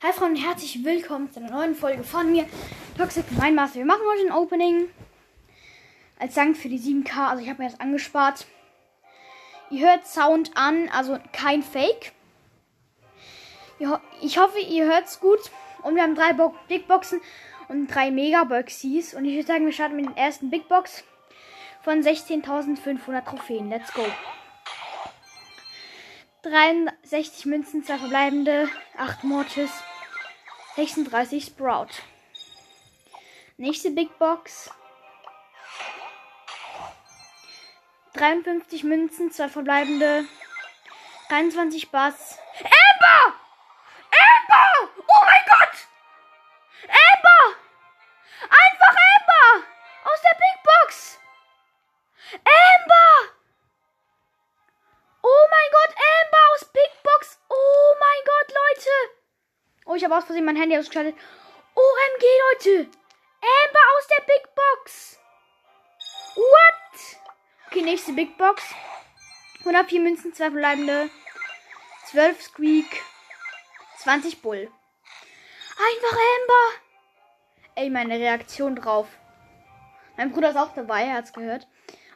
Hi Freunde und herzlich willkommen zu einer neuen Folge von mir, Toxic Mein Master. Wir machen heute ein Opening als Dank für die 7K. Also ich habe mir das angespart. Ihr hört Sound an, also kein Fake. Ich hoffe, ihr hört es gut. Und wir haben drei Bo Big Boxen und drei Mega Boxies. Und ich würde sagen, wir starten mit den ersten Big Box von 16.500 Trophäen. Let's go. 63 Münzen, 2 verbleibende, 8 Mortis, 36 Sprout. Nächste Big Box. 53 Münzen, 2 verbleibende, 23 Bass. Amber! Ich habe aus Versehen mein Handy ausgeschaltet. OMG, Leute! Amber aus der Big Box! What? Okay, nächste Big Box. 104 Münzen, 2 verbleibende. 12 Squeak. 20 Bull. Einfach Amber! Ey, meine Reaktion drauf. Mein Bruder ist auch dabei, er hat's gehört.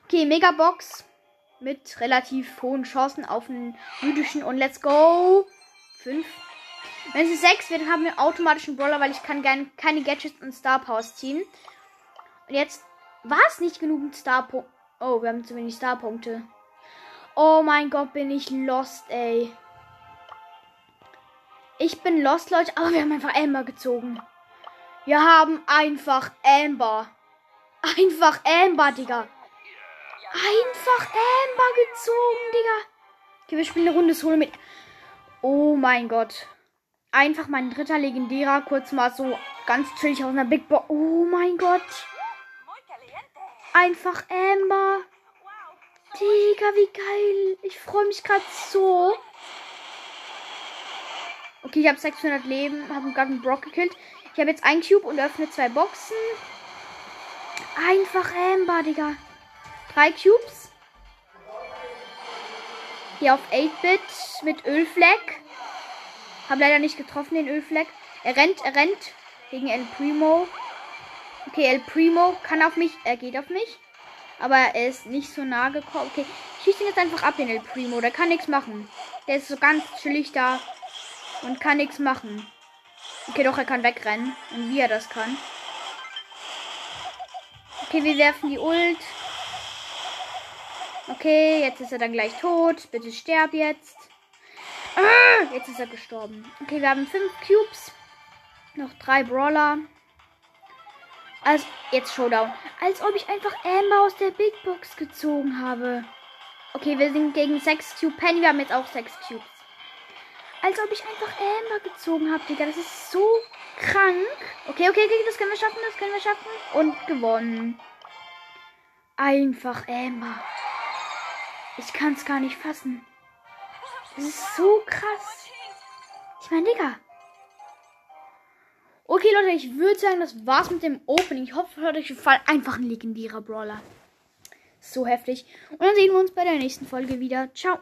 Okay, Megabox. Mit relativ hohen Chancen auf einen jüdischen und let's go. 5. Wenn es 6 wird, haben wir automatisch einen Brawler, weil ich kann keine Gadgets und Star Powers ziehen. Und jetzt war es nicht genug Star Punkte. Oh, wir haben zu wenig Star Punkte. Oh mein Gott, bin ich lost, ey. Ich bin lost, Leute, aber wir haben einfach Amber gezogen. Wir haben einfach Amber. Einfach Amber, Digga. Einfach Amber gezogen, Digga. Okay, wir spielen eine Runde Solo mit. Oh mein Gott. Einfach mein dritter legendärer. Kurz mal so ganz chillig aus einer Big Box. Oh mein Gott. Einfach Amber. Digga, wie geil. Ich freue mich gerade so. Okay, ich habe 600 Leben, habe einen ganzen Brock gekillt. Ich habe jetzt ein Cube und öffne zwei Boxen. Einfach Amber, Digga. Drei Cubes. Hier auf 8-Bit mit Ölfleck. Hab leider nicht getroffen, den Ölfleck. Er rennt, er rennt gegen El Primo. Okay, El Primo kann auf mich, er geht auf mich. Aber er ist nicht so nah gekommen. Okay, schieß ihn jetzt einfach ab, den El Primo. Der kann nichts machen. Der ist so ganz chillig da und kann nichts machen. Okay, doch, er kann wegrennen. Und wie er das kann. Okay, wir werfen die Ult. Okay, jetzt ist er dann gleich tot. Bitte sterb jetzt. Ah, jetzt ist er gestorben. Okay, wir haben fünf Cubes. Noch drei Brawler. Also, jetzt Showdown. Als ob ich einfach Amber aus der Big Box gezogen habe. Okay, wir sind gegen 6 Cube Penny. Wir haben jetzt auch 6 Cubes. Als ob ich einfach Amber gezogen habe, Digga. Das ist so krank. Okay, okay, okay, das können wir schaffen, das können wir schaffen. Und gewonnen. Einfach Amber. Ich kann es gar nicht fassen. Das ist so krass. Ich meine, Digga. Okay, Leute, ich würde sagen, das war's mit dem Opening. Ich hoffe, es hat euch gefallen. Einfach ein legendärer Brawler. So heftig. Und dann sehen wir uns bei der nächsten Folge wieder. Ciao.